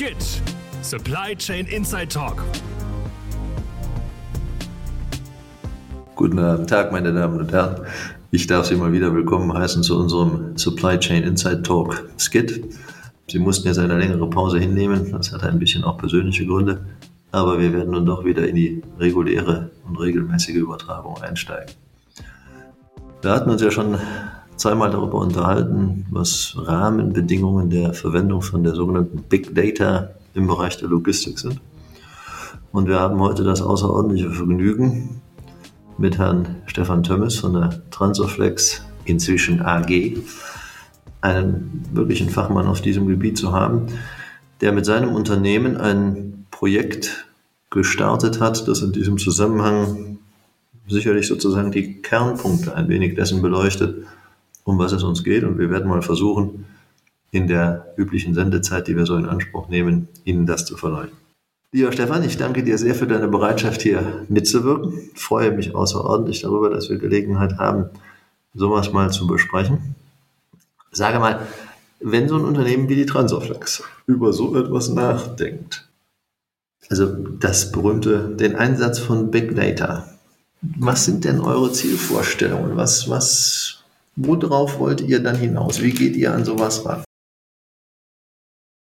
Skit Supply Chain Inside Talk. Guten Tag, meine Damen und Herren. Ich darf Sie mal wieder willkommen heißen zu unserem Supply Chain Inside Talk Skit. Sie mussten jetzt eine längere Pause hinnehmen. Das hat ein bisschen auch persönliche Gründe. Aber wir werden nun doch wieder in die reguläre und regelmäßige Übertragung einsteigen. Wir hatten uns ja schon zweimal darüber unterhalten, was Rahmenbedingungen der Verwendung von der sogenannten Big Data im Bereich der Logistik sind. Und wir haben heute das außerordentliche Vergnügen, mit Herrn Stefan Tömmes von der Transoflex, inzwischen AG, einen wirklichen Fachmann auf diesem Gebiet zu haben, der mit seinem Unternehmen ein Projekt gestartet hat, das in diesem Zusammenhang sicherlich sozusagen die Kernpunkte ein wenig dessen beleuchtet, um was es uns geht. Und wir werden mal versuchen, in der üblichen Sendezeit, die wir so in Anspruch nehmen, Ihnen das zu verleihen. Lieber Stefan, ich danke dir sehr für deine Bereitschaft, hier mitzuwirken. Ich freue mich außerordentlich darüber, dass wir Gelegenheit haben, sowas mal zu besprechen. Sage mal, wenn so ein Unternehmen wie die Transoflex über so etwas nachdenkt, also das berühmte, den Einsatz von Big Data, was sind denn eure Zielvorstellungen? Was, was, worauf wollt ihr dann hinaus? Wie geht ihr an sowas ran?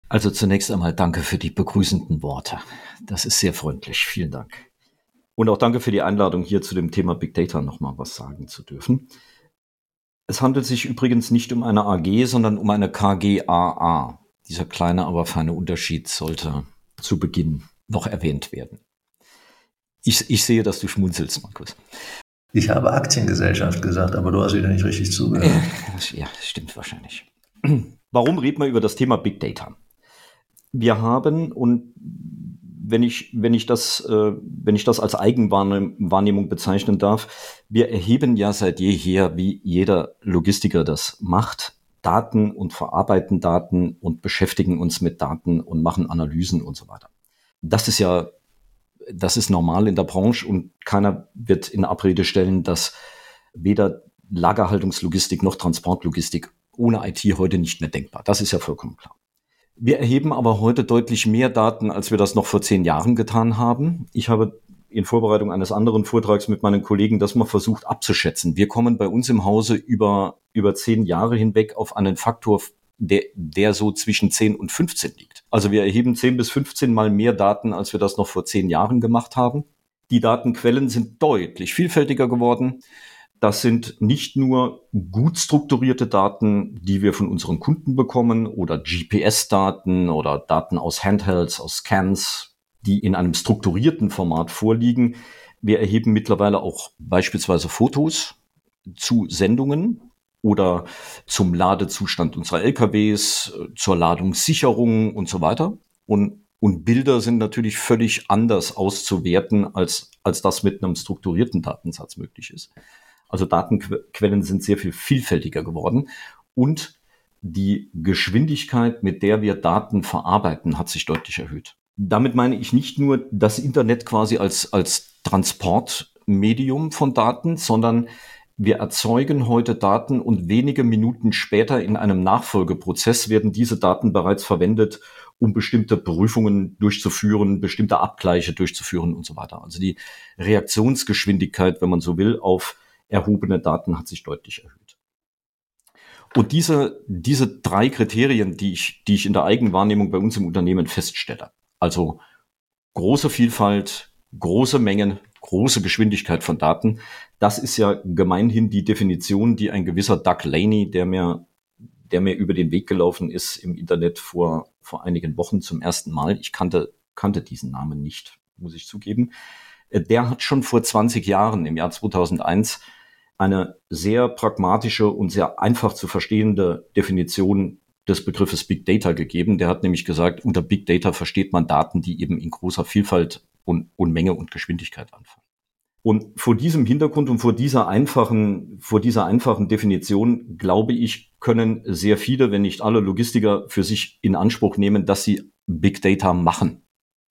Also zunächst einmal danke für die begrüßenden Worte. Das ist sehr freundlich. Vielen Dank. Und auch danke für die Einladung, hier zu dem Thema Big Data nochmal was sagen zu dürfen. Es handelt sich übrigens nicht um eine AG, sondern um eine KGAA. Dieser kleine, aber feine Unterschied sollte zu Beginn noch erwähnt werden. Ich, ich sehe, dass du schmunzelst, Markus. Ich habe Aktiengesellschaft gesagt, aber du hast wieder nicht richtig zugehört. Ja, stimmt wahrscheinlich. Warum reden wir über das Thema Big Data? wir haben und wenn ich, wenn ich das, äh, wenn ich das als Eigenwahrnehmung bezeichnen darf, wir erheben ja seit jeher, wie jeder Logistiker das macht, Daten und verarbeiten Daten und beschäftigen uns mit Daten und machen Analysen und so weiter. Das ist ja, das ist normal in der Branche und keiner wird in Abrede stellen, dass weder Lagerhaltungslogistik noch Transportlogistik ohne IT heute nicht mehr denkbar. Das ist ja vollkommen klar. Wir erheben aber heute deutlich mehr Daten, als wir das noch vor zehn Jahren getan haben. Ich habe in Vorbereitung eines anderen Vortrags mit meinen Kollegen das mal versucht abzuschätzen. Wir kommen bei uns im Hause über, über zehn Jahre hinweg auf einen Faktor, der, der so zwischen 10 und 15 liegt. Also wir erheben 10 bis 15 mal mehr Daten, als wir das noch vor zehn Jahren gemacht haben. Die Datenquellen sind deutlich vielfältiger geworden. Das sind nicht nur gut strukturierte Daten, die wir von unseren Kunden bekommen oder GPS-Daten oder Daten aus Handhelds, aus Scans, die in einem strukturierten Format vorliegen. Wir erheben mittlerweile auch beispielsweise Fotos zu Sendungen oder zum Ladezustand unserer LKWs, zur Ladungssicherung und so weiter. Und, und Bilder sind natürlich völlig anders auszuwerten, als, als das mit einem strukturierten Datensatz möglich ist. Also Datenquellen sind sehr viel vielfältiger geworden und die Geschwindigkeit, mit der wir Daten verarbeiten, hat sich deutlich erhöht. Damit meine ich nicht nur das Internet quasi als, als Transportmedium von Daten, sondern wir erzeugen heute Daten und wenige Minuten später in einem Nachfolgeprozess werden diese Daten bereits verwendet, um bestimmte Prüfungen durchzuführen, bestimmte Abgleiche durchzuführen und so weiter. Also die Reaktionsgeschwindigkeit, wenn man so will, auf erhobene Daten hat sich deutlich erhöht. Und diese, diese drei Kriterien, die ich, die ich in der Eigenwahrnehmung bei uns im Unternehmen feststelle, also große Vielfalt, große Mengen, große Geschwindigkeit von Daten, das ist ja gemeinhin die Definition, die ein gewisser Doug Laney, der mir, der mir über den Weg gelaufen ist im Internet vor, vor einigen Wochen zum ersten Mal. Ich kannte, kannte diesen Namen nicht, muss ich zugeben. Äh, der hat schon vor 20 Jahren, im Jahr 2001, eine sehr pragmatische und sehr einfach zu verstehende Definition des Begriffes Big Data gegeben. Der hat nämlich gesagt, unter Big Data versteht man Daten, die eben in großer Vielfalt und, und Menge und Geschwindigkeit anfangen. Und vor diesem Hintergrund und vor dieser einfachen, vor dieser einfachen Definition, glaube ich, können sehr viele, wenn nicht alle Logistiker für sich in Anspruch nehmen, dass sie Big Data machen.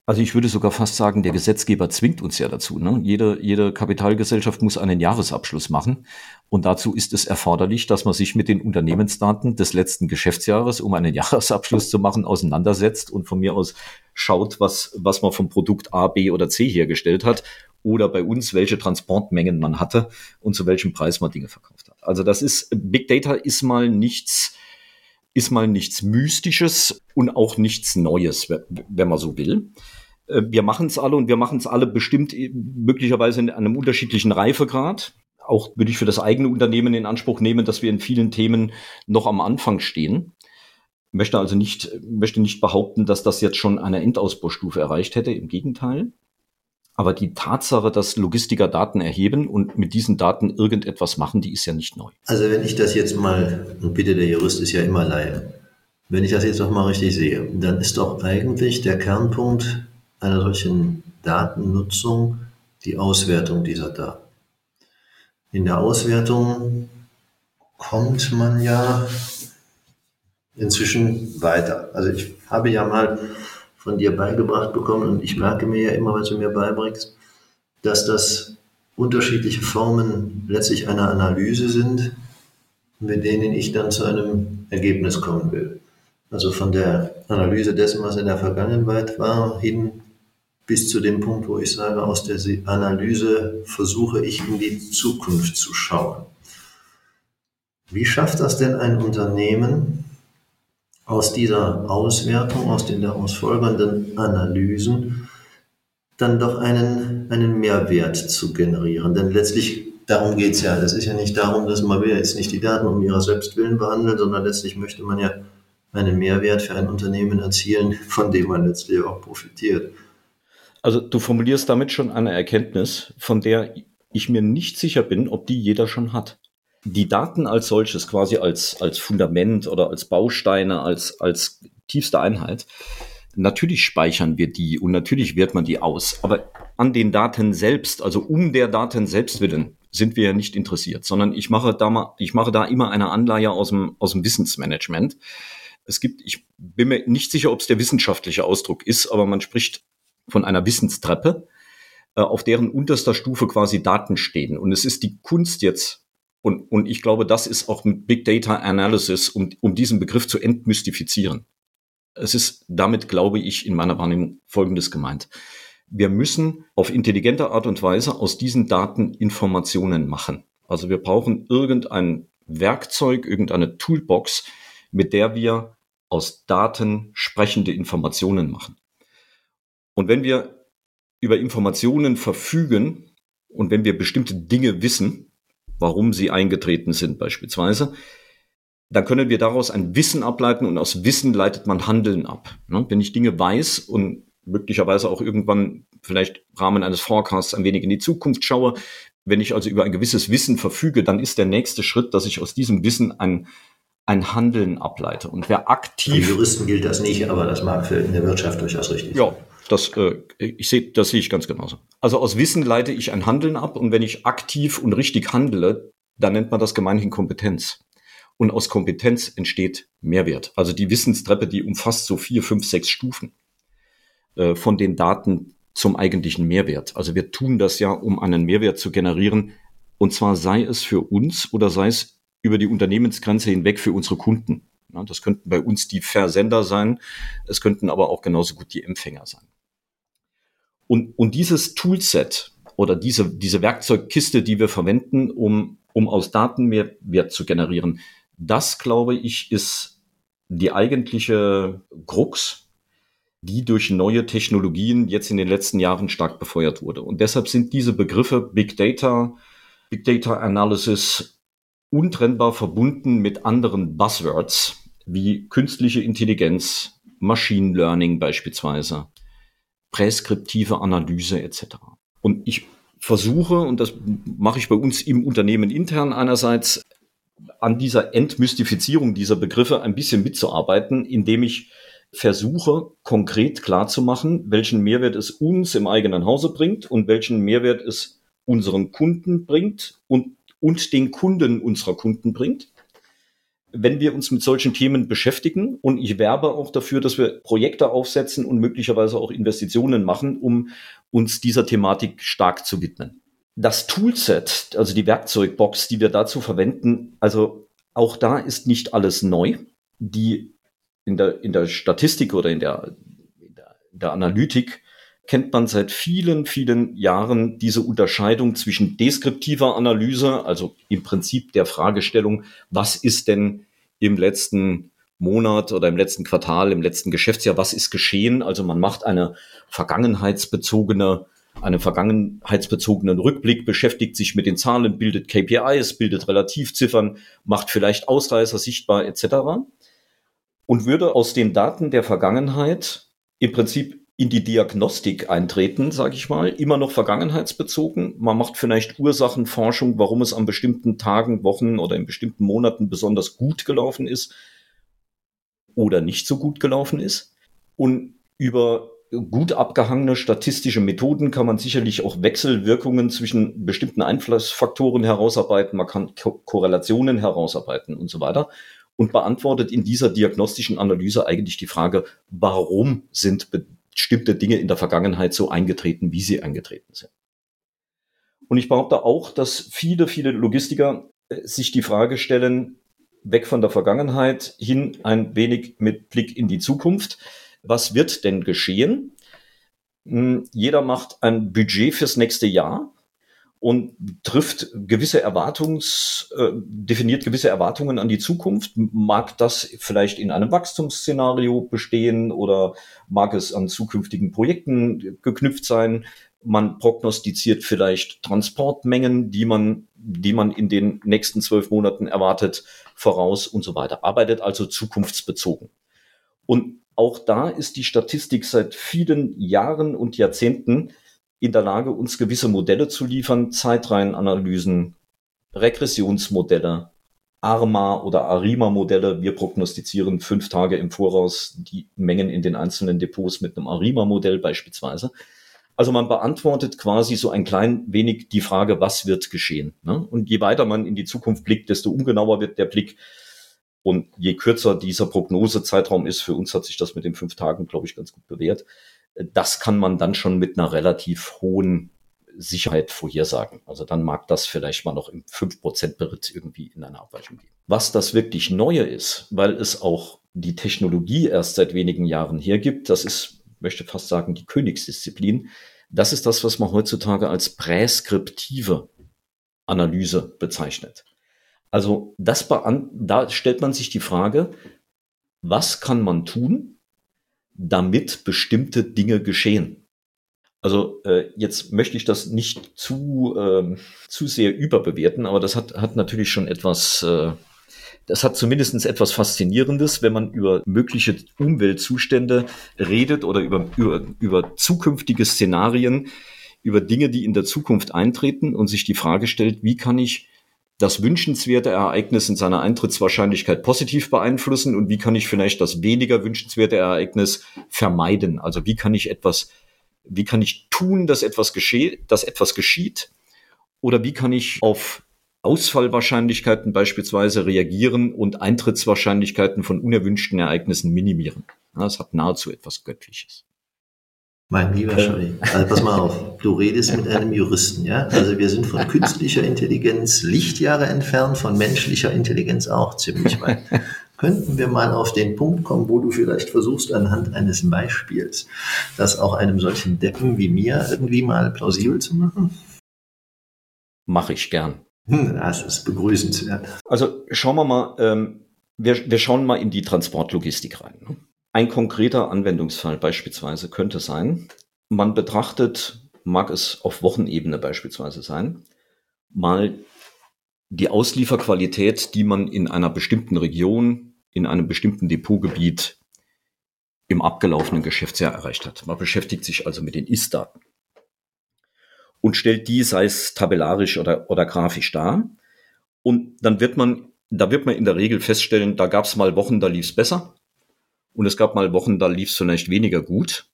Also ich würde sogar fast sagen, der Gesetzgeber zwingt uns ja dazu. Ne? Jede, jede Kapitalgesellschaft muss einen Jahresabschluss machen. Und dazu ist es erforderlich, dass man sich mit den Unternehmensdaten des letzten Geschäftsjahres, um einen Jahresabschluss zu machen, auseinandersetzt und von mir aus schaut, was, was man vom Produkt A, B oder C hergestellt hat. Oder bei uns, welche Transportmengen man hatte und zu welchem Preis man Dinge verkauft hat. Also das ist, Big Data ist mal nichts, ist mal nichts Mystisches und auch nichts Neues, wenn man so will. Äh, wir machen es alle und wir machen es alle bestimmt äh, möglicherweise in einem unterschiedlichen Reifegrad. Auch würde ich für das eigene Unternehmen in Anspruch nehmen, dass wir in vielen Themen noch am Anfang stehen. Möchte also nicht, möchte nicht behaupten, dass das jetzt schon eine Endausbaustufe erreicht hätte. Im Gegenteil. Aber die Tatsache, dass Logistiker Daten erheben und mit diesen Daten irgendetwas machen, die ist ja nicht neu. Also wenn ich das jetzt mal, und bitte der Jurist ist ja immer Laie, wenn ich das jetzt noch mal richtig sehe, dann ist doch eigentlich der Kernpunkt einer solchen Datennutzung die Auswertung dieser Daten. In der Auswertung kommt man ja inzwischen weiter. Also ich habe ja mal von dir beigebracht bekommen und ich merke mir ja immer, was du mir beibringst, dass das unterschiedliche Formen letztlich einer Analyse sind, mit denen ich dann zu einem Ergebnis kommen will. Also von der Analyse dessen, was in der Vergangenheit war, hin bis zu dem Punkt, wo ich sage, aus der Analyse versuche ich in die Zukunft zu schauen. Wie schafft das denn ein Unternehmen, aus dieser Auswertung, aus den daraus folgenden Analysen, dann doch einen, einen Mehrwert zu generieren. Denn letztlich darum geht es ja. Es ist ja nicht darum, dass man will jetzt nicht die Daten um ihrer selbst willen behandeln, sondern letztlich möchte man ja einen Mehrwert für ein Unternehmen erzielen, von dem man letztlich auch profitiert. Also du formulierst damit schon eine Erkenntnis, von der ich mir nicht sicher bin, ob die jeder schon hat die Daten als solches, quasi als, als Fundament oder als Bausteine, als, als tiefste Einheit, natürlich speichern wir die und natürlich wert man die aus. Aber an den Daten selbst, also um der Daten selbst willen, sind wir ja nicht interessiert, sondern ich mache da mal, ich mache da immer eine Anleihe aus dem, aus dem Wissensmanagement. Es gibt, ich bin mir nicht sicher, ob es der wissenschaftliche Ausdruck ist, aber man spricht von einer Wissenstreppe, äh, auf deren unterster Stufe quasi Daten stehen. Und es ist die Kunst jetzt, und, und ich glaube, das ist auch mit Big Data Analysis, um, um diesen Begriff zu entmystifizieren. Es ist damit, glaube ich, in meiner Wahrnehmung Folgendes gemeint. Wir müssen auf intelligente Art und Weise aus diesen Daten Informationen machen. Also wir brauchen irgendein Werkzeug, irgendeine Toolbox, mit der wir aus Daten sprechende Informationen machen. Und wenn wir über Informationen verfügen und wenn wir bestimmte Dinge wissen, warum sie eingetreten sind beispielsweise, dann können wir daraus ein Wissen ableiten und aus Wissen leitet man Handeln ab. Ne? Wenn ich Dinge weiß und möglicherweise auch irgendwann vielleicht im Rahmen eines Forecasts ein wenig in die Zukunft schaue, wenn ich also über ein gewisses Wissen verfüge, dann ist der nächste Schritt, dass ich aus diesem Wissen ein, ein Handeln ableite. Und wer aktiv. Für Juristen gilt das nicht, aber das mag für in der Wirtschaft durchaus richtig ja, das, äh, ich sehe, das sehe ich ganz genauso. Also aus Wissen leite ich ein Handeln ab und wenn ich aktiv und richtig handle, dann nennt man das gemeinhin Kompetenz. Und aus Kompetenz entsteht Mehrwert. Also die Wissenstreppe, die umfasst so vier, fünf, sechs Stufen äh, von den Daten zum eigentlichen Mehrwert. Also wir tun das ja, um einen Mehrwert zu generieren. Und zwar sei es für uns oder sei es über die Unternehmensgrenze hinweg für unsere Kunden. Ja, das könnten bei uns die Versender sein, es könnten aber auch genauso gut die Empfänger sein. Und, und dieses Toolset oder diese, diese Werkzeugkiste, die wir verwenden, um, um aus Daten mehr Wert zu generieren, das, glaube ich, ist die eigentliche Krux, die durch neue Technologien jetzt in den letzten Jahren stark befeuert wurde. Und deshalb sind diese Begriffe Big Data, Big Data Analysis untrennbar verbunden mit anderen Buzzwords wie künstliche Intelligenz, Machine Learning beispielsweise, präskriptive Analyse etc. Und ich versuche, und das mache ich bei uns im Unternehmen intern einerseits, an dieser Entmystifizierung dieser Begriffe ein bisschen mitzuarbeiten, indem ich versuche, konkret klarzumachen, welchen Mehrwert es uns im eigenen Hause bringt und welchen Mehrwert es unseren Kunden bringt und, und den Kunden unserer Kunden bringt. Wenn wir uns mit solchen Themen beschäftigen und ich werbe auch dafür, dass wir Projekte aufsetzen und möglicherweise auch Investitionen machen, um uns dieser Thematik stark zu widmen. Das Toolset, also die Werkzeugbox, die wir dazu verwenden, also auch da ist nicht alles neu. Die in der, in der Statistik oder in der, in der, in der Analytik kennt man seit vielen, vielen Jahren diese Unterscheidung zwischen deskriptiver Analyse, also im Prinzip der Fragestellung, was ist denn im letzten Monat oder im letzten Quartal, im letzten Geschäftsjahr, was ist geschehen? Also man macht eine vergangenheitsbezogene, einen vergangenheitsbezogenen Rückblick, beschäftigt sich mit den Zahlen, bildet KPIs, bildet Relativziffern, macht vielleicht Ausreißer sichtbar etc. Und würde aus den Daten der Vergangenheit im Prinzip in die Diagnostik eintreten, sage ich mal, immer noch vergangenheitsbezogen. Man macht vielleicht Ursachenforschung, warum es an bestimmten Tagen, Wochen oder in bestimmten Monaten besonders gut gelaufen ist oder nicht so gut gelaufen ist. Und über gut abgehangene statistische Methoden kann man sicherlich auch Wechselwirkungen zwischen bestimmten Einflussfaktoren herausarbeiten, man kann Ko Korrelationen herausarbeiten und so weiter und beantwortet in dieser diagnostischen Analyse eigentlich die Frage, warum sind bestimmte Dinge in der Vergangenheit so eingetreten, wie sie eingetreten sind. Und ich behaupte auch, dass viele, viele Logistiker äh, sich die Frage stellen, weg von der Vergangenheit hin ein wenig mit Blick in die Zukunft. Was wird denn geschehen? Hm, jeder macht ein Budget fürs nächste Jahr und trifft gewisse Erwartungs, äh, definiert gewisse Erwartungen an die Zukunft. Mag das vielleicht in einem Wachstumsszenario bestehen oder mag es an zukünftigen Projekten geknüpft sein? Man prognostiziert vielleicht Transportmengen, die man, die man in den nächsten zwölf Monaten erwartet, voraus und so weiter. Arbeitet also zukunftsbezogen. Und auch da ist die Statistik seit vielen Jahren und Jahrzehnten in der Lage, uns gewisse Modelle zu liefern, Zeitreihenanalysen, Regressionsmodelle, ARMA oder ARIMA-Modelle. Wir prognostizieren fünf Tage im Voraus die Mengen in den einzelnen Depots mit einem ARIMA-Modell beispielsweise. Also man beantwortet quasi so ein klein wenig die Frage, was wird geschehen. Ne? Und je weiter man in die Zukunft blickt, desto ungenauer wird der Blick. Und je kürzer dieser Prognosezeitraum ist, für uns hat sich das mit den fünf Tagen, glaube ich, ganz gut bewährt, das kann man dann schon mit einer relativ hohen Sicherheit vorhersagen. Also dann mag das vielleicht mal noch im 5% Beritt irgendwie in einer Abweichung gehen. Was das wirklich Neue ist, weil es auch die Technologie erst seit wenigen Jahren hergibt, das ist, möchte fast sagen, die Königsdisziplin. Das ist das, was man heutzutage als präskriptive Analyse bezeichnet. Also das da stellt man sich die Frage, was kann man tun, damit bestimmte Dinge geschehen. Also äh, jetzt möchte ich das nicht zu, äh, zu sehr überbewerten, aber das hat, hat natürlich schon etwas, äh, das hat zumindest etwas Faszinierendes, wenn man über mögliche Umweltzustände redet oder über, über, über zukünftige Szenarien, über Dinge, die in der Zukunft eintreten und sich die Frage stellt, wie kann ich das wünschenswerte Ereignis in seiner Eintrittswahrscheinlichkeit positiv beeinflussen und wie kann ich vielleicht das weniger wünschenswerte Ereignis vermeiden? Also wie kann ich etwas, wie kann ich tun, dass etwas geschieht, dass etwas geschieht? Oder wie kann ich auf Ausfallwahrscheinlichkeiten beispielsweise reagieren und Eintrittswahrscheinlichkeiten von unerwünschten Ereignissen minimieren? Das hat nahezu etwas Göttliches. Mein lieber Scholli, also pass mal auf, du redest mit einem Juristen, ja? Also wir sind von künstlicher Intelligenz Lichtjahre entfernt, von menschlicher Intelligenz auch ziemlich weit. Könnten wir mal auf den Punkt kommen, wo du vielleicht versuchst, anhand eines Beispiels, das auch einem solchen Deppen wie mir irgendwie mal plausibel zu machen? Mache ich gern. Hm, das ist begrüßenswert. Also schauen wir mal, ähm, wir, wir schauen mal in die Transportlogistik rein. Ne? Ein konkreter Anwendungsfall beispielsweise könnte sein, man betrachtet, mag es auf Wochenebene beispielsweise sein, mal die Auslieferqualität, die man in einer bestimmten Region, in einem bestimmten Depotgebiet im abgelaufenen Geschäftsjahr erreicht hat. Man beschäftigt sich also mit den Ist-Daten und stellt die, sei es tabellarisch oder, oder grafisch dar. Und dann wird man, da wird man in der Regel feststellen, da gab es mal Wochen, da lief es besser. Und es gab mal Wochen, da lief es vielleicht weniger gut.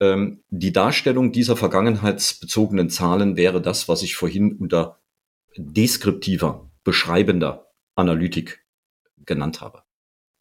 Ähm, die Darstellung dieser vergangenheitsbezogenen Zahlen wäre das, was ich vorhin unter deskriptiver, beschreibender Analytik genannt habe.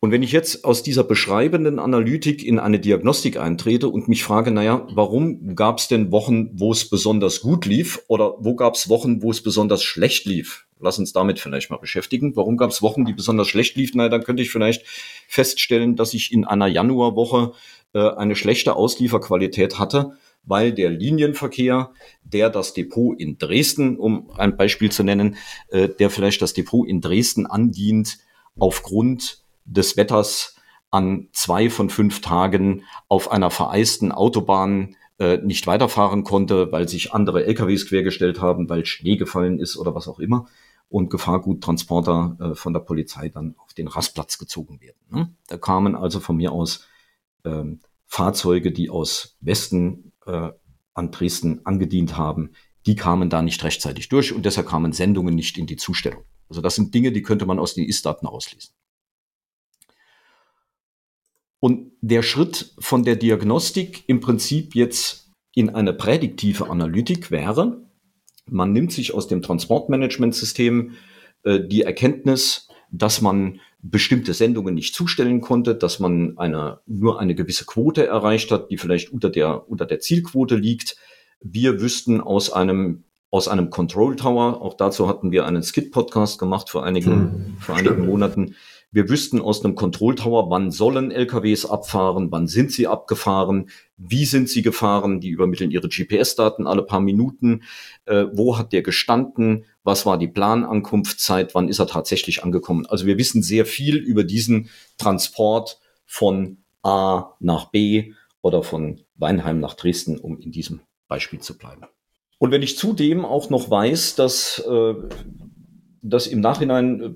Und wenn ich jetzt aus dieser beschreibenden Analytik in eine Diagnostik eintrete und mich frage, naja, warum gab es denn Wochen, wo es besonders gut lief oder wo gab es Wochen, wo es besonders schlecht lief? Lass uns damit vielleicht mal beschäftigen. Warum gab es Wochen, die besonders schlecht liefen? Na, dann könnte ich vielleicht feststellen, dass ich in einer Januarwoche äh, eine schlechte Auslieferqualität hatte, weil der Linienverkehr, der das Depot in Dresden, um ein Beispiel zu nennen, äh, der vielleicht das Depot in Dresden andient, aufgrund des Wetters an zwei von fünf Tagen auf einer vereisten Autobahn äh, nicht weiterfahren konnte, weil sich andere LKWs quergestellt haben, weil Schnee gefallen ist oder was auch immer und Gefahrguttransporter äh, von der Polizei dann auf den Rastplatz gezogen werden. Ne? Da kamen also von mir aus ähm, Fahrzeuge, die aus Westen äh, an Dresden angedient haben, die kamen da nicht rechtzeitig durch und deshalb kamen Sendungen nicht in die Zustellung. Also das sind Dinge, die könnte man aus den Ist-Daten auslesen. Und der Schritt von der Diagnostik im Prinzip jetzt in eine prädiktive Analytik wäre, man nimmt sich aus dem Transportmanagementsystem äh, die Erkenntnis, dass man bestimmte Sendungen nicht zustellen konnte, dass man eine, nur eine gewisse Quote erreicht hat, die vielleicht unter der, unter der Zielquote liegt. Wir wüssten aus einem, aus einem Control Tower, auch dazu hatten wir einen Skid-Podcast gemacht vor einigen, hm, vor einigen Monaten, wir wüssten aus einem Control Tower, wann sollen LKWs abfahren, wann sind sie abgefahren, wie sind sie gefahren, die übermitteln ihre GPS-Daten alle paar Minuten, äh, wo hat der gestanden, was war die Planankunftszeit, wann ist er tatsächlich angekommen. Also wir wissen sehr viel über diesen Transport von A nach B oder von Weinheim nach Dresden, um in diesem Beispiel zu bleiben. Und wenn ich zudem auch noch weiß, dass, äh, dass im Nachhinein äh,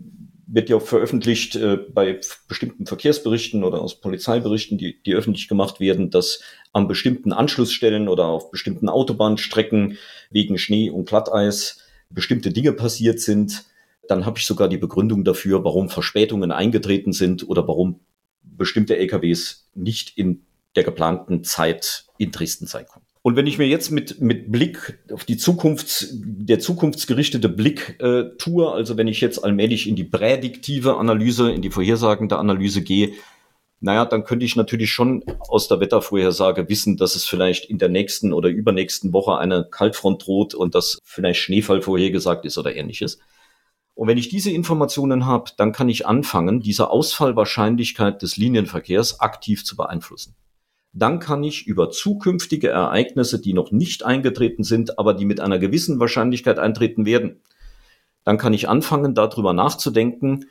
wird ja veröffentlicht äh, bei bestimmten Verkehrsberichten oder aus Polizeiberichten, die, die öffentlich gemacht werden, dass an bestimmten Anschlussstellen oder auf bestimmten Autobahnstrecken wegen Schnee und Glatteis bestimmte Dinge passiert sind. Dann habe ich sogar die Begründung dafür, warum Verspätungen eingetreten sind oder warum bestimmte LKWs nicht in der geplanten Zeit in Dresden sein konnten. Und wenn ich mir jetzt mit, mit Blick auf die Zukunft, der zukunftsgerichtete Blick äh, tue, also wenn ich jetzt allmählich in die prädiktive Analyse, in die vorhersagende Analyse gehe, naja, dann könnte ich natürlich schon aus der Wettervorhersage wissen, dass es vielleicht in der nächsten oder übernächsten Woche eine Kaltfront droht und dass vielleicht Schneefall vorhergesagt ist oder ähnliches. Und wenn ich diese Informationen habe, dann kann ich anfangen, diese Ausfallwahrscheinlichkeit des Linienverkehrs aktiv zu beeinflussen dann kann ich über zukünftige Ereignisse, die noch nicht eingetreten sind, aber die mit einer gewissen Wahrscheinlichkeit eintreten werden, dann kann ich anfangen, darüber nachzudenken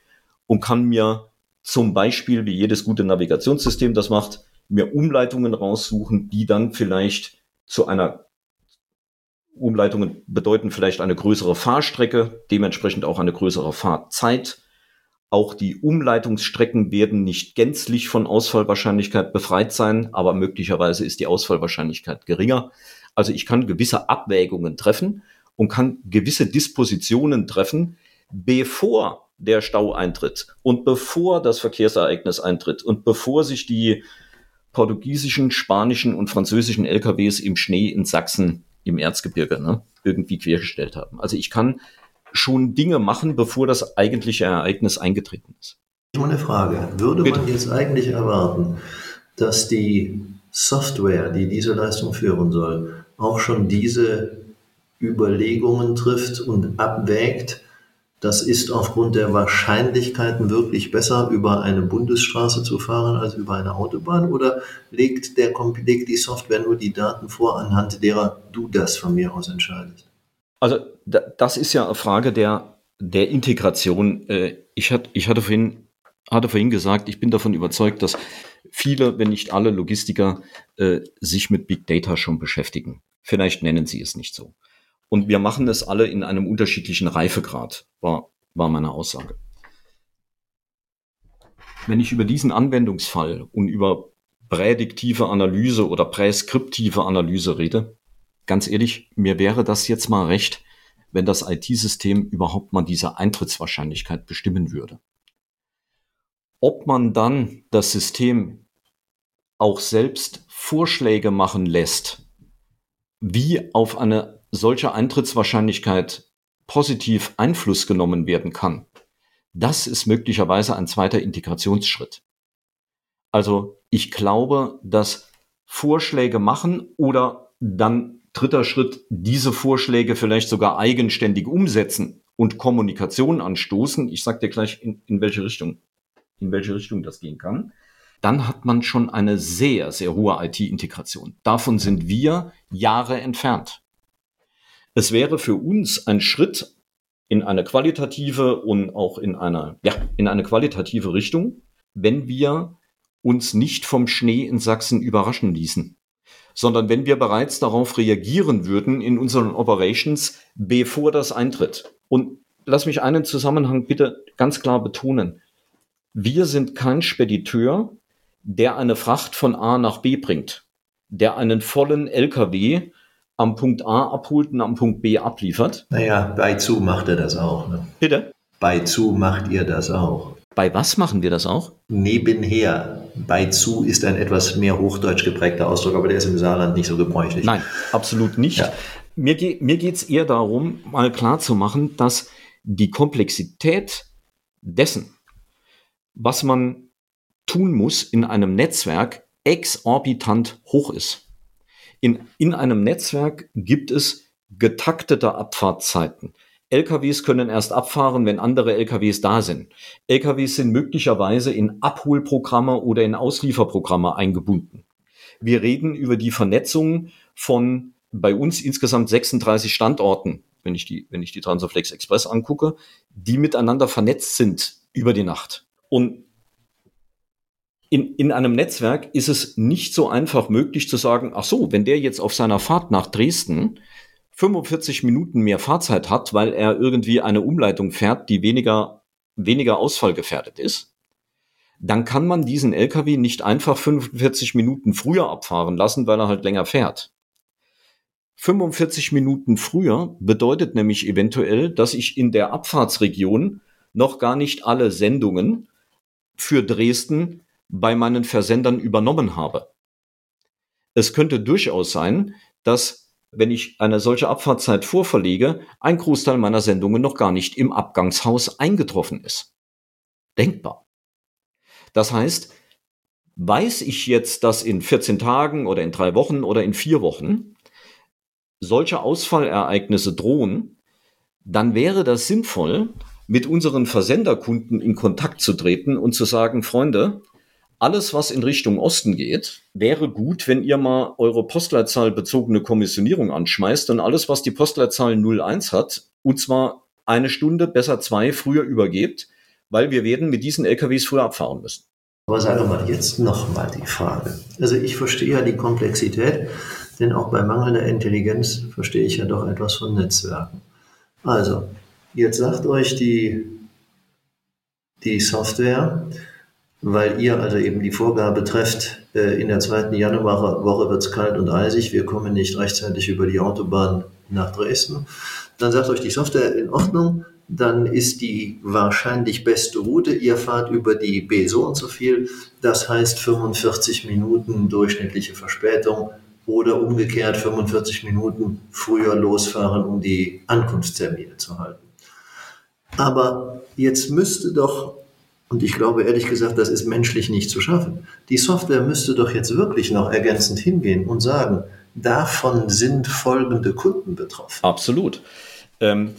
und kann mir zum Beispiel, wie jedes gute Navigationssystem das macht, mir Umleitungen raussuchen, die dann vielleicht zu einer Umleitungen bedeuten vielleicht eine größere Fahrstrecke, dementsprechend auch eine größere Fahrzeit auch die Umleitungsstrecken werden nicht gänzlich von Ausfallwahrscheinlichkeit befreit sein, aber möglicherweise ist die Ausfallwahrscheinlichkeit geringer. Also ich kann gewisse Abwägungen treffen und kann gewisse Dispositionen treffen, bevor der Stau eintritt und bevor das Verkehrsereignis eintritt und bevor sich die portugiesischen, spanischen und französischen LKWs im Schnee in Sachsen im Erzgebirge ne, irgendwie quergestellt haben. Also ich kann schon Dinge machen, bevor das eigentliche Ereignis eingetreten ist. Nur eine Frage. Würde Bitte? man jetzt eigentlich erwarten, dass die Software, die diese Leistung führen soll, auch schon diese Überlegungen trifft und abwägt, das ist aufgrund der Wahrscheinlichkeiten wirklich besser, über eine Bundesstraße zu fahren als über eine Autobahn? Oder legt, der, legt die Software nur die Daten vor, anhand derer du das von mir aus entscheidest? Also das ist ja eine Frage der, der Integration. Äh, ich, hatte, ich hatte, vorhin, hatte vorhin gesagt, ich bin davon überzeugt, dass viele, wenn nicht alle Logistiker äh, sich mit Big Data schon beschäftigen. Vielleicht nennen sie es nicht so. Und wir machen es alle in einem unterschiedlichen Reifegrad, war, war meine Aussage. Wenn ich über diesen Anwendungsfall und über prädiktive Analyse oder präskriptive Analyse rede, ganz ehrlich, mir wäre das jetzt mal recht, wenn das IT-System überhaupt mal diese Eintrittswahrscheinlichkeit bestimmen würde. Ob man dann das System auch selbst Vorschläge machen lässt, wie auf eine solche Eintrittswahrscheinlichkeit positiv Einfluss genommen werden kann, Das ist möglicherweise ein zweiter Integrationsschritt. Also ich glaube, dass Vorschläge machen oder dann dritter Schritt, diese Vorschläge vielleicht sogar eigenständig umsetzen und Kommunikation anstoßen. Ich sage dir gleich, in, in welche Richtung, in welche Richtung das gehen kann. Dann hat man schon eine sehr, sehr hohe IT-Integration. Davon sind wir Jahre entfernt. Es wäre für uns ein Schritt in eine qualitative und auch in eine, ja, in eine qualitative Richtung, wenn wir uns nicht vom Schnee in Sachsen überraschen ließen, sondern wenn wir bereits darauf reagieren würden in unseren Operations, bevor das eintritt. Und lass mich einen Zusammenhang bitte ganz klar betonen. Wir sind kein Spediteur, der eine Fracht von A nach B bringt, der einen vollen LKW am Punkt A abholt und am Punkt B abliefert. Naja, bei zu macht er das auch. Ne? Bitte? Bei zu macht ihr das auch. Bei was machen wir das auch? Nebenher. Bei zu ist ein etwas mehr hochdeutsch geprägter Ausdruck, aber der ist im Saarland nicht so gebräuchlich. Nein, absolut nicht. Ja. Mir, ge mir geht es eher darum, mal klarzumachen, dass die Komplexität dessen, was man tun muss in einem Netzwerk, exorbitant hoch ist. In, in einem Netzwerk gibt es getaktete Abfahrtzeiten. LKWs können erst abfahren, wenn andere LKWs da sind. LKWs sind möglicherweise in Abholprogramme oder in Auslieferprogramme eingebunden. Wir reden über die Vernetzung von bei uns insgesamt 36 Standorten, wenn ich die, wenn ich die Transaflex Express angucke, die miteinander vernetzt sind über die Nacht. Und in, in einem Netzwerk ist es nicht so einfach möglich zu sagen, ach so, wenn der jetzt auf seiner Fahrt nach Dresden 45 Minuten mehr Fahrzeit hat, weil er irgendwie eine Umleitung fährt, die weniger, weniger ausfallgefährdet ist, dann kann man diesen LKW nicht einfach 45 Minuten früher abfahren lassen, weil er halt länger fährt. 45 Minuten früher bedeutet nämlich eventuell, dass ich in der Abfahrtsregion noch gar nicht alle Sendungen für Dresden bei meinen Versendern übernommen habe. Es könnte durchaus sein, dass wenn ich eine solche Abfahrtzeit vorverlege, ein Großteil meiner Sendungen noch gar nicht im Abgangshaus eingetroffen ist. Denkbar. Das heißt, weiß ich jetzt, dass in 14 Tagen oder in drei Wochen oder in vier Wochen solche Ausfallereignisse drohen, dann wäre das sinnvoll, mit unseren Versenderkunden in Kontakt zu treten und zu sagen, Freunde, alles, was in Richtung Osten geht, wäre gut, wenn ihr mal eure Postleitzahlbezogene Kommissionierung anschmeißt und alles, was die Postleitzahl 01 hat, und zwar eine Stunde, besser zwei, früher übergebt, weil wir werden mit diesen LKWs früher abfahren müssen. Aber sage mal jetzt nochmal die Frage. Also ich verstehe ja die Komplexität, denn auch bei mangelnder Intelligenz verstehe ich ja doch etwas von Netzwerken. Also, jetzt sagt euch die, die Software, weil ihr also eben die Vorgabe trefft, äh, in der zweiten Januarwoche wird es kalt und eisig, wir kommen nicht rechtzeitig über die Autobahn nach Dresden. Dann sagt euch die Software in Ordnung, dann ist die wahrscheinlich beste Route, ihr fahrt über die B so und so viel, das heißt 45 Minuten durchschnittliche Verspätung oder umgekehrt 45 Minuten früher losfahren, um die Ankunftstermine zu halten. Aber jetzt müsste doch und ich glaube ehrlich gesagt, das ist menschlich nicht zu schaffen. Die Software müsste doch jetzt wirklich noch ergänzend hingehen und sagen, davon sind folgende Kunden betroffen. Absolut. Ähm,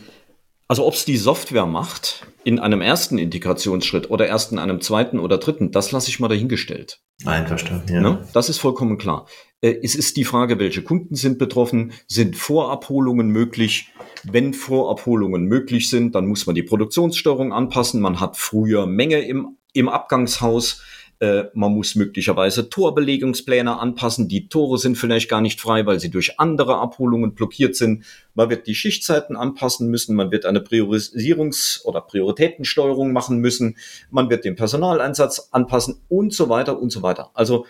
also ob es die Software macht in einem ersten Integrationsschritt oder erst in einem zweiten oder dritten, das lasse ich mal dahingestellt. Einverstanden, ja. Ne? Das ist vollkommen klar. Äh, es ist die Frage, welche Kunden sind betroffen, sind Vorabholungen möglich, wenn Vorabholungen möglich sind, dann muss man die Produktionssteuerung anpassen. Man hat früher Menge im, im Abgangshaus. Äh, man muss möglicherweise Torbelegungspläne anpassen. Die Tore sind vielleicht gar nicht frei, weil sie durch andere Abholungen blockiert sind. Man wird die Schichtzeiten anpassen müssen. Man wird eine Priorisierungs- oder Prioritätensteuerung machen müssen. Man wird den Personaleinsatz anpassen und so weiter und so weiter. Also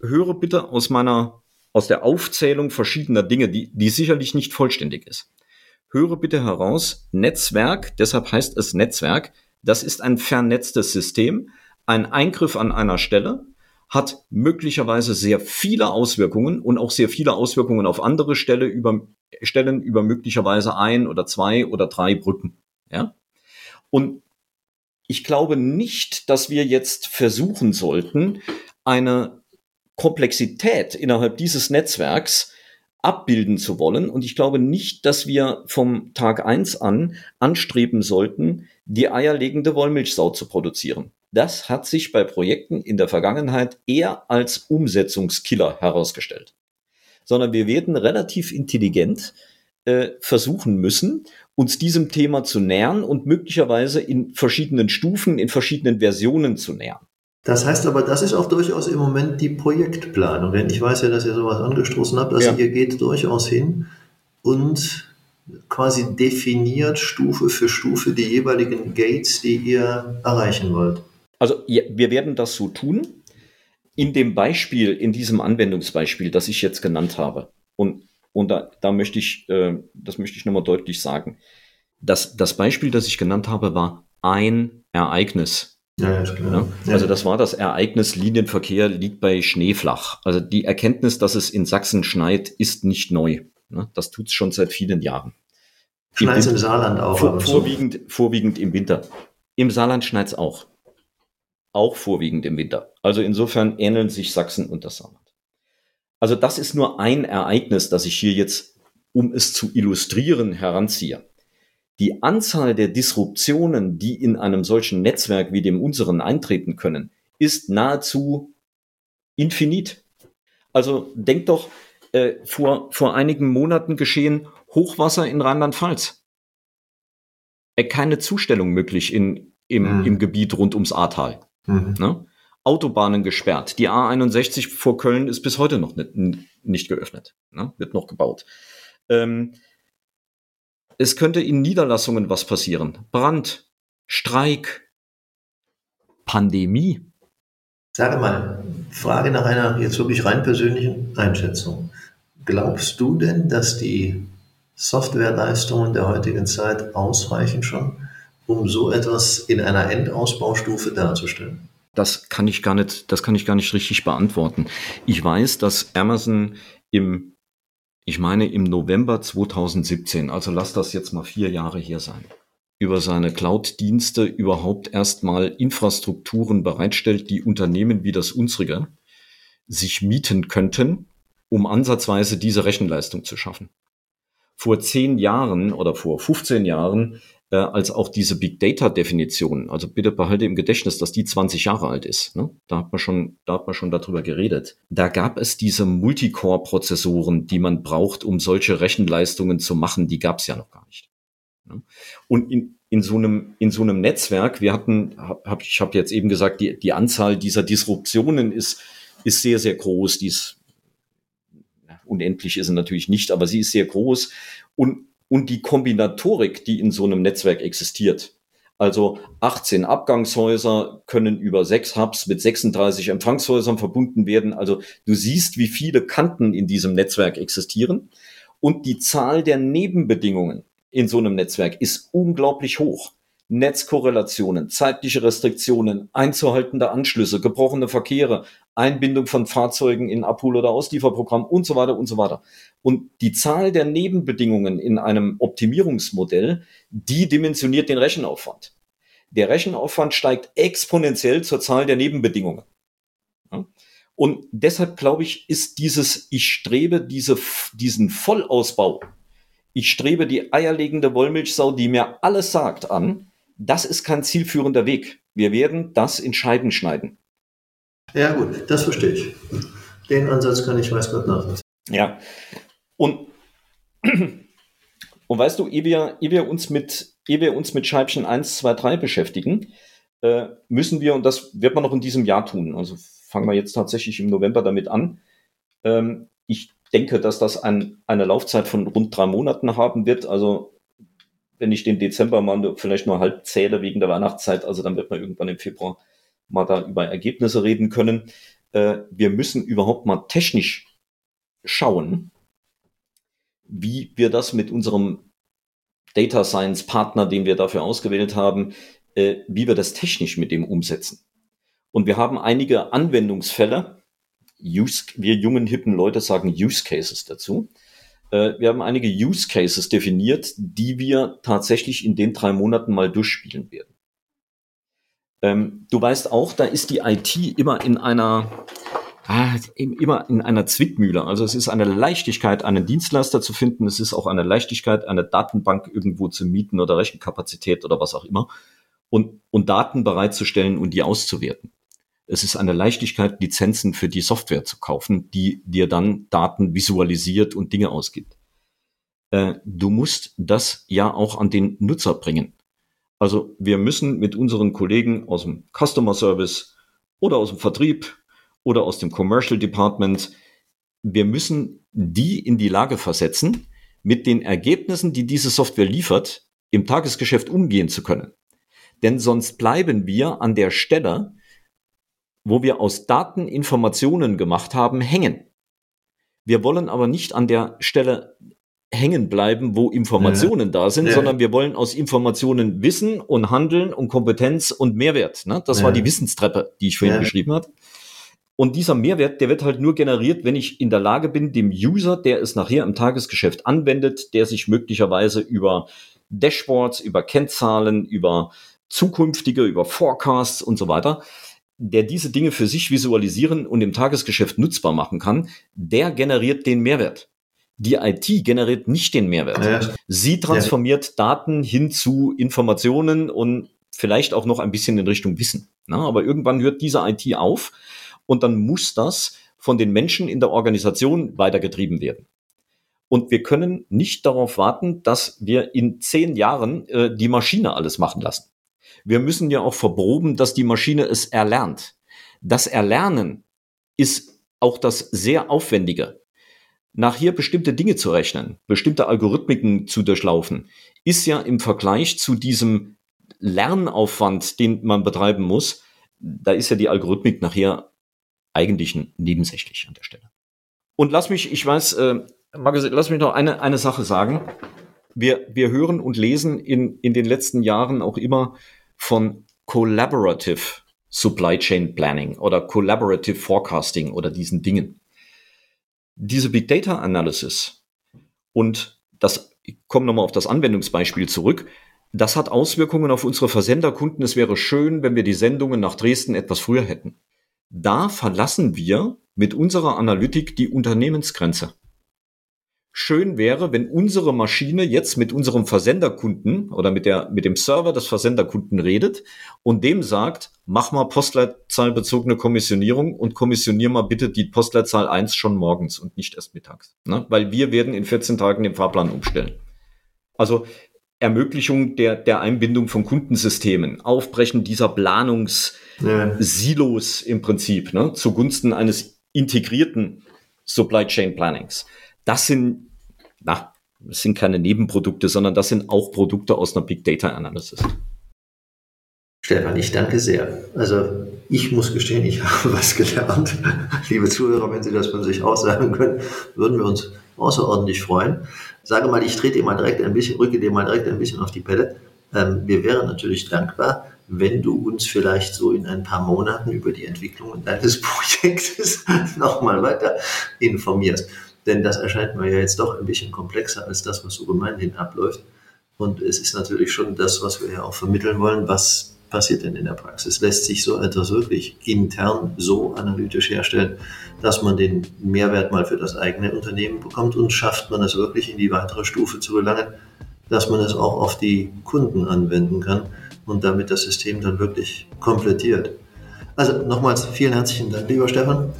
höre bitte aus meiner aus der Aufzählung verschiedener Dinge, die, die sicherlich nicht vollständig ist höre bitte heraus, Netzwerk, deshalb heißt es Netzwerk, das ist ein vernetztes System. Ein Eingriff an einer Stelle hat möglicherweise sehr viele Auswirkungen und auch sehr viele Auswirkungen auf andere Stelle über, Stellen über möglicherweise ein oder zwei oder drei Brücken. Ja? Und ich glaube nicht, dass wir jetzt versuchen sollten, eine Komplexität innerhalb dieses Netzwerks abbilden zu wollen. Und ich glaube nicht, dass wir vom Tag eins an anstreben sollten, die eierlegende Wollmilchsau zu produzieren. Das hat sich bei Projekten in der Vergangenheit eher als Umsetzungskiller herausgestellt. Sondern wir werden relativ intelligent äh, versuchen müssen, uns diesem Thema zu nähern und möglicherweise in verschiedenen Stufen, in verschiedenen Versionen zu nähern. Das heißt aber, das ist auch durchaus im Moment die Projektplanung. Denn ich weiß ja, dass ihr sowas angestoßen habt. Also ja. ihr geht durchaus hin und quasi definiert Stufe für Stufe die jeweiligen Gates, die ihr erreichen wollt. Also ja, wir werden das so tun. In dem Beispiel, in diesem Anwendungsbeispiel, das ich jetzt genannt habe. Und, und da, da möchte ich, äh, das möchte ich nochmal deutlich sagen. Das, das Beispiel, das ich genannt habe, war ein Ereignis ja. Ja? Also das war das Ereignis, Linienverkehr liegt bei Schneeflach. Also die Erkenntnis, dass es in Sachsen schneit, ist nicht neu. Ne? Das tut es schon seit vielen Jahren. Schneit es im Saarland auch? Vor, vorwiegend, vorwiegend im Winter. Im Saarland schneit es auch. Auch vorwiegend im Winter. Also insofern ähneln sich Sachsen und das Saarland. Also das ist nur ein Ereignis, das ich hier jetzt, um es zu illustrieren, heranziehe die Anzahl der Disruptionen, die in einem solchen Netzwerk wie dem unseren eintreten können, ist nahezu infinit. Also denkt doch, äh, vor, vor einigen Monaten geschehen Hochwasser in Rheinland-Pfalz. Äh, keine Zustellung möglich in, im, mhm. im Gebiet rund ums Ahrtal. Mhm. Ne? Autobahnen gesperrt. Die A61 vor Köln ist bis heute noch nicht, nicht geöffnet. Ne? Wird noch gebaut. Ähm, es könnte in Niederlassungen was passieren. Brand, Streik, Pandemie. Sage mal, Frage nach einer jetzt wirklich rein persönlichen Einschätzung. Glaubst du denn, dass die Softwareleistungen der heutigen Zeit ausreichen schon, um so etwas in einer Endausbaustufe darzustellen? Das kann ich gar nicht, das kann ich gar nicht richtig beantworten. Ich weiß, dass Amazon im ich meine im November 2017, also lass das jetzt mal vier Jahre her sein, über seine Cloud-Dienste überhaupt erstmal Infrastrukturen bereitstellt, die Unternehmen wie das unsrige sich mieten könnten, um ansatzweise diese Rechenleistung zu schaffen. Vor zehn Jahren oder vor 15 Jahren äh, als auch diese Big Data Definition. Also bitte behalte im Gedächtnis, dass die 20 Jahre alt ist. Ne? Da hat man schon, da hat man schon darüber geredet. Da gab es diese Multicore-Prozessoren, die man braucht, um solche Rechenleistungen zu machen. Die gab es ja noch gar nicht. Ne? Und in, in so einem in so einem Netzwerk, wir hatten, hab, ich habe jetzt eben gesagt, die, die Anzahl dieser Disruptionen ist ist sehr sehr groß. Die ist unendlich ist sie natürlich nicht, aber sie ist sehr groß und und die Kombinatorik, die in so einem Netzwerk existiert. Also 18 Abgangshäuser können über sechs Hubs mit 36 Empfangshäusern verbunden werden. Also du siehst, wie viele Kanten in diesem Netzwerk existieren. Und die Zahl der Nebenbedingungen in so einem Netzwerk ist unglaublich hoch. Netzkorrelationen, zeitliche Restriktionen, einzuhaltende Anschlüsse, gebrochene Verkehre, Einbindung von Fahrzeugen in Abhol- oder Auslieferprogramm und so weiter und so weiter. Und die Zahl der Nebenbedingungen in einem Optimierungsmodell, die dimensioniert den Rechenaufwand. Der Rechenaufwand steigt exponentiell zur Zahl der Nebenbedingungen. Und deshalb glaube ich, ist dieses, ich strebe diese, diesen Vollausbau, ich strebe die eierlegende Wollmilchsau, die mir alles sagt, an, das ist kein zielführender Weg. Wir werden das in Scheiben schneiden. Ja, gut, das verstehe ich. Den Ansatz kann ich weiß Gott nachvollziehen. Ja. Und, und weißt du, ehe wir, ehe wir, uns mit, ehe wir uns mit Scheibchen 1, 2, 3 beschäftigen, äh, müssen wir, und das wird man noch in diesem Jahr tun, also fangen wir jetzt tatsächlich im November damit an. Ähm, ich denke, dass das ein, eine Laufzeit von rund drei Monaten haben wird. Also wenn ich den Dezember mal vielleicht nur halb zähle wegen der Weihnachtszeit, also dann wird man irgendwann im Februar mal da über Ergebnisse reden können. Äh, wir müssen überhaupt mal technisch schauen, wie wir das mit unserem Data Science Partner, den wir dafür ausgewählt haben, äh, wie wir das technisch mit dem umsetzen. Und wir haben einige Anwendungsfälle, Use, wir jungen, hippen Leute sagen Use Cases dazu. Äh, wir haben einige Use Cases definiert, die wir tatsächlich in den drei Monaten mal durchspielen werden. Ähm, du weißt auch, da ist die IT immer in einer, ah, immer in einer Zwickmühle. Also es ist eine Leichtigkeit, einen Dienstleister zu finden. Es ist auch eine Leichtigkeit, eine Datenbank irgendwo zu mieten oder Rechenkapazität oder was auch immer und, und Daten bereitzustellen und die auszuwerten. Es ist eine Leichtigkeit, Lizenzen für die Software zu kaufen, die dir dann Daten visualisiert und Dinge ausgibt. Äh, du musst das ja auch an den Nutzer bringen. Also wir müssen mit unseren Kollegen aus dem Customer Service oder aus dem Vertrieb oder aus dem Commercial Department, wir müssen die in die Lage versetzen, mit den Ergebnissen, die diese Software liefert, im Tagesgeschäft umgehen zu können. Denn sonst bleiben wir an der Stelle, wo wir aus Daten Informationen gemacht haben, hängen. Wir wollen aber nicht an der Stelle hängen bleiben, wo Informationen ja. da sind, ja. sondern wir wollen aus Informationen Wissen und Handeln und Kompetenz und Mehrwert. Ne? Das ja. war die Wissenstreppe, die ich vorhin beschrieben habe. Und dieser Mehrwert, der wird halt nur generiert, wenn ich in der Lage bin, dem User, der es nachher im Tagesgeschäft anwendet, der sich möglicherweise über Dashboards, über Kennzahlen, über zukünftige, über Forecasts und so weiter, der diese Dinge für sich visualisieren und im Tagesgeschäft nutzbar machen kann, der generiert den Mehrwert. Die IT generiert nicht den Mehrwert. Ja. Sie transformiert ja. Daten hin zu Informationen und vielleicht auch noch ein bisschen in Richtung Wissen. Na, aber irgendwann hört diese IT auf und dann muss das von den Menschen in der Organisation weitergetrieben werden. Und wir können nicht darauf warten, dass wir in zehn Jahren äh, die Maschine alles machen lassen. Wir müssen ja auch verproben, dass die Maschine es erlernt. Das Erlernen ist auch das sehr aufwendige nach hier bestimmte Dinge zu rechnen, bestimmte Algorithmiken zu durchlaufen, ist ja im Vergleich zu diesem Lernaufwand, den man betreiben muss, da ist ja die Algorithmik nachher eigentlich nebensächlich an der Stelle. Und lass mich, ich weiß, äh, Markus, lass mich noch eine, eine Sache sagen. Wir, wir hören und lesen in, in den letzten Jahren auch immer von Collaborative Supply Chain Planning oder Collaborative Forecasting oder diesen Dingen diese Big Data Analysis und das, ich komme nochmal auf das Anwendungsbeispiel zurück, das hat Auswirkungen auf unsere Versenderkunden. Es wäre schön, wenn wir die Sendungen nach Dresden etwas früher hätten. Da verlassen wir mit unserer Analytik die Unternehmensgrenze. Schön wäre, wenn unsere Maschine jetzt mit unserem Versenderkunden oder mit der, mit dem Server des Versenderkunden redet und dem sagt, mach mal postleitzahlbezogene Kommissionierung und kommissionier mal bitte die Postleitzahl 1 schon morgens und nicht erst mittags. Ne? Weil wir werden in 14 Tagen den Fahrplan umstellen. Also Ermöglichung der, der Einbindung von Kundensystemen, Aufbrechen dieser Planungssilos ja. im Prinzip, ne? zugunsten eines integrierten Supply Chain Plannings das sind, na, das sind keine Nebenprodukte, sondern das sind auch Produkte aus einer Big Data Analysis. Stefan, ich danke sehr. Also ich muss gestehen, ich habe was gelernt. Liebe Zuhörer, wenn Sie das von sich aussagen können, würden wir uns außerordentlich freuen. Sage mal, ich trete dir mal direkt ein bisschen, rücke dir mal direkt ein bisschen auf die Pelle. Ähm, wir wären natürlich dankbar, wenn du uns vielleicht so in ein paar Monaten über die Entwicklung deines Projektes nochmal weiter informierst. Denn das erscheint mir ja jetzt doch ein bisschen komplexer als das, was so gemeinhin abläuft. Und es ist natürlich schon das, was wir ja auch vermitteln wollen. Was passiert denn in der Praxis? Lässt sich so etwas wirklich intern so analytisch herstellen, dass man den Mehrwert mal für das eigene Unternehmen bekommt und schafft man es wirklich in die weitere Stufe zu gelangen, dass man es auch auf die Kunden anwenden kann und damit das System dann wirklich komplettiert. Also nochmals vielen herzlichen Dank, lieber Stefan.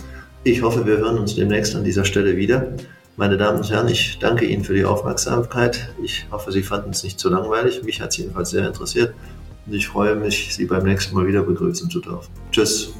Ich hoffe, wir hören uns demnächst an dieser Stelle wieder. Meine Damen und Herren, ich danke Ihnen für die Aufmerksamkeit. Ich hoffe, Sie fanden es nicht zu langweilig. Mich hat es jedenfalls sehr interessiert. Und ich freue mich, Sie beim nächsten Mal wieder begrüßen zu dürfen. Tschüss.